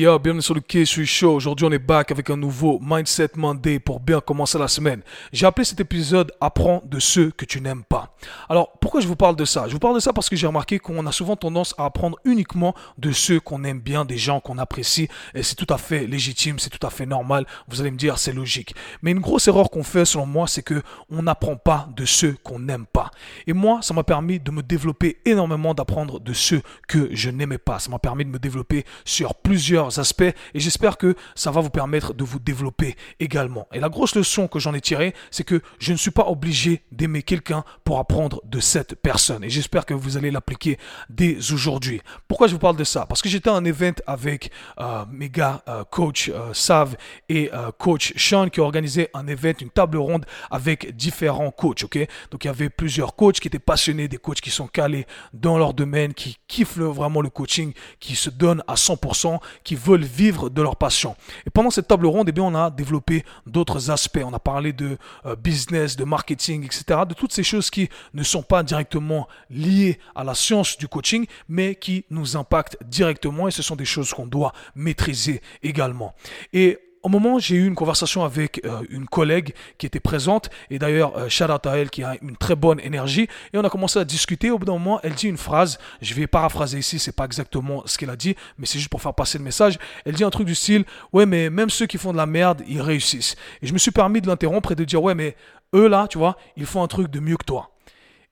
Yo, bienvenue sur le Quai suis Show. Aujourd'hui, on est back avec un nouveau Mindset Monday pour bien commencer la semaine. J'ai appelé cet épisode Apprends de ceux que tu n'aimes pas. Alors, pourquoi je vous parle de ça? Je vous parle de ça parce que j'ai remarqué qu'on a souvent tendance à apprendre uniquement de ceux qu'on aime bien, des gens qu'on apprécie. Et c'est tout à fait légitime, c'est tout à fait normal. Vous allez me dire, c'est logique. Mais une grosse erreur qu'on fait, selon moi, c'est que on n'apprend pas de ceux qu'on n'aime pas. Et moi, ça m'a permis de me développer énormément, d'apprendre de ceux que je n'aimais pas. Ça m'a permis de me développer sur plusieurs aspects et j'espère que ça va vous permettre de vous développer également. Et la grosse leçon que j'en ai tirée, c'est que je ne suis pas obligé d'aimer quelqu'un pour apprendre de cette personne. Et j'espère que vous allez l'appliquer dès aujourd'hui. Pourquoi je vous parle de ça? Parce que j'étais un event avec euh, mes gars, euh, coach euh, Sav et coach Sean qui organisé un event, une table ronde avec différents coachs. Ok, donc il y avait plusieurs coachs qui étaient passionnés, des coachs qui sont calés dans leur domaine, qui kiffent vraiment le coaching, qui se donnent à 100%, qui veulent vivre de leur passion. Et pendant cette table ronde, eh bien, on a développé d'autres aspects. On a parlé de business, de marketing, etc. De toutes ces choses qui ne sont pas directement liées à la science du coaching, mais qui nous impactent directement. Et ce sont des choses qu'on doit maîtriser également. Et au moment, j'ai eu une conversation avec euh, une collègue qui était présente, et d'ailleurs, euh, à elle qui a une très bonne énergie, et on a commencé à discuter. Au bout d'un moment, elle dit une phrase, je vais paraphraser ici, c'est pas exactement ce qu'elle a dit, mais c'est juste pour faire passer le message. Elle dit un truc du style, ouais, mais même ceux qui font de la merde, ils réussissent. Et je me suis permis de l'interrompre et de dire, ouais, mais eux là, tu vois, ils font un truc de mieux que toi.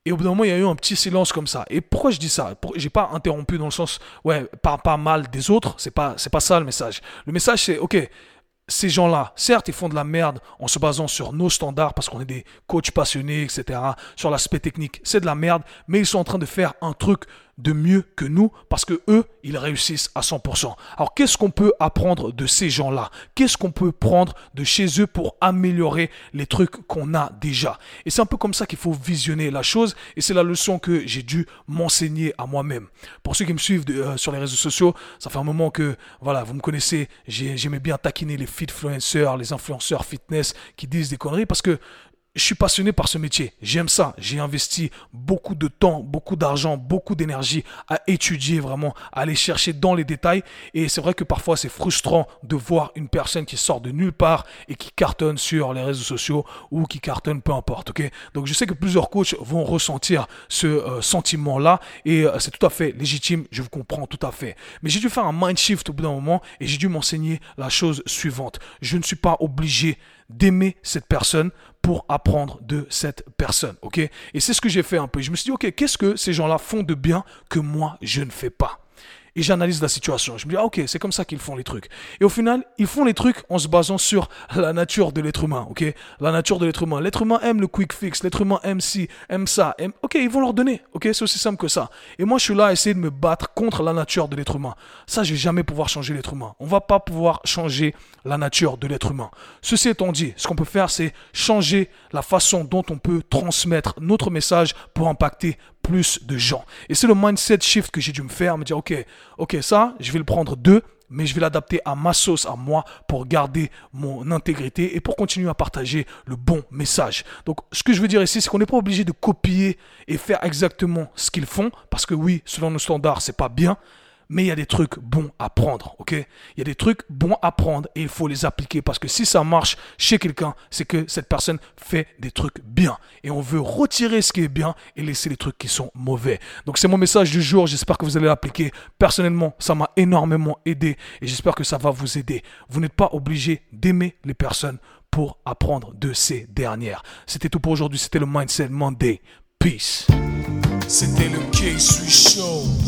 Et au bout d'un moment, il y a eu un petit silence comme ça. Et pourquoi je dis ça? J'ai pas interrompu dans le sens, ouais, pas, mal des autres. C'est pas, c'est pas ça le message. Le message, c'est, ok, ces gens-là, certes, ils font de la merde en se basant sur nos standards parce qu'on est des coachs passionnés, etc., sur l'aspect technique, c'est de la merde, mais ils sont en train de faire un truc de mieux que nous parce que eux, ils réussissent à 100%. Alors qu'est-ce qu'on peut apprendre de ces gens-là? Qu'est-ce qu'on peut prendre de chez eux pour améliorer les trucs qu'on a déjà? Et c'est un peu comme ça qu'il faut visionner la chose et c'est la leçon que j'ai dû m'enseigner à moi-même. Pour ceux qui me suivent euh, sur les réseaux sociaux, ça fait un moment que voilà, vous me connaissez, j'aimais bien taquiner les fitfluencers, les influenceurs fitness qui disent des conneries parce que je suis passionné par ce métier. J'aime ça. J'ai investi beaucoup de temps, beaucoup d'argent, beaucoup d'énergie à étudier vraiment, à aller chercher dans les détails. Et c'est vrai que parfois c'est frustrant de voir une personne qui sort de nulle part et qui cartonne sur les réseaux sociaux ou qui cartonne peu importe. Ok? Donc je sais que plusieurs coachs vont ressentir ce euh, sentiment-là et euh, c'est tout à fait légitime. Je vous comprends tout à fait. Mais j'ai dû faire un mind shift au bout d'un moment et j'ai dû m'enseigner la chose suivante. Je ne suis pas obligé d'aimer cette personne pour apprendre de cette personne, ok? Et c'est ce que j'ai fait un peu. Je me suis dit, ok, qu'est-ce que ces gens-là font de bien que moi, je ne fais pas? Et j'analyse la situation. Je me dis, ah, ok, c'est comme ça qu'ils font les trucs. Et au final, ils font les trucs en se basant sur la nature de l'être humain, ok? La nature de l'être humain. L'être humain aime le quick fix, l'être humain aime ci, aime ça. Ok, ils vont leur donner, ok? C'est aussi simple que ça. Et moi, je suis là à essayer de me battre contre la nature de l'être humain. Ça, je vais jamais pouvoir changer l'être humain. On va pas pouvoir changer la nature de l'être humain. Ceci étant dit, ce qu'on peut faire, c'est changer la façon dont on peut transmettre notre message pour impacter plus de gens. Et c'est le mindset shift que j'ai dû me faire, me dire, ok, ok, ça, je vais le prendre deux, mais je vais l'adapter à ma sauce, à moi, pour garder mon intégrité et pour continuer à partager le bon message. Donc, ce que je veux dire ici, c'est qu'on n'est pas obligé de copier et faire exactement ce qu'ils font, parce que oui, selon nos standards, c'est pas bien, mais il y a des trucs bons à prendre, ok? Il y a des trucs bons à prendre et il faut les appliquer parce que si ça marche chez quelqu'un, c'est que cette personne fait des trucs bien et on veut retirer ce qui est bien et laisser les trucs qui sont mauvais. Donc c'est mon message du jour, j'espère que vous allez l'appliquer. Personnellement, ça m'a énormément aidé et j'espère que ça va vous aider. Vous n'êtes pas obligé d'aimer les personnes pour apprendre de ces dernières. C'était tout pour aujourd'hui, c'était le Mindset Monday. Peace. C'était le K-Sui Show.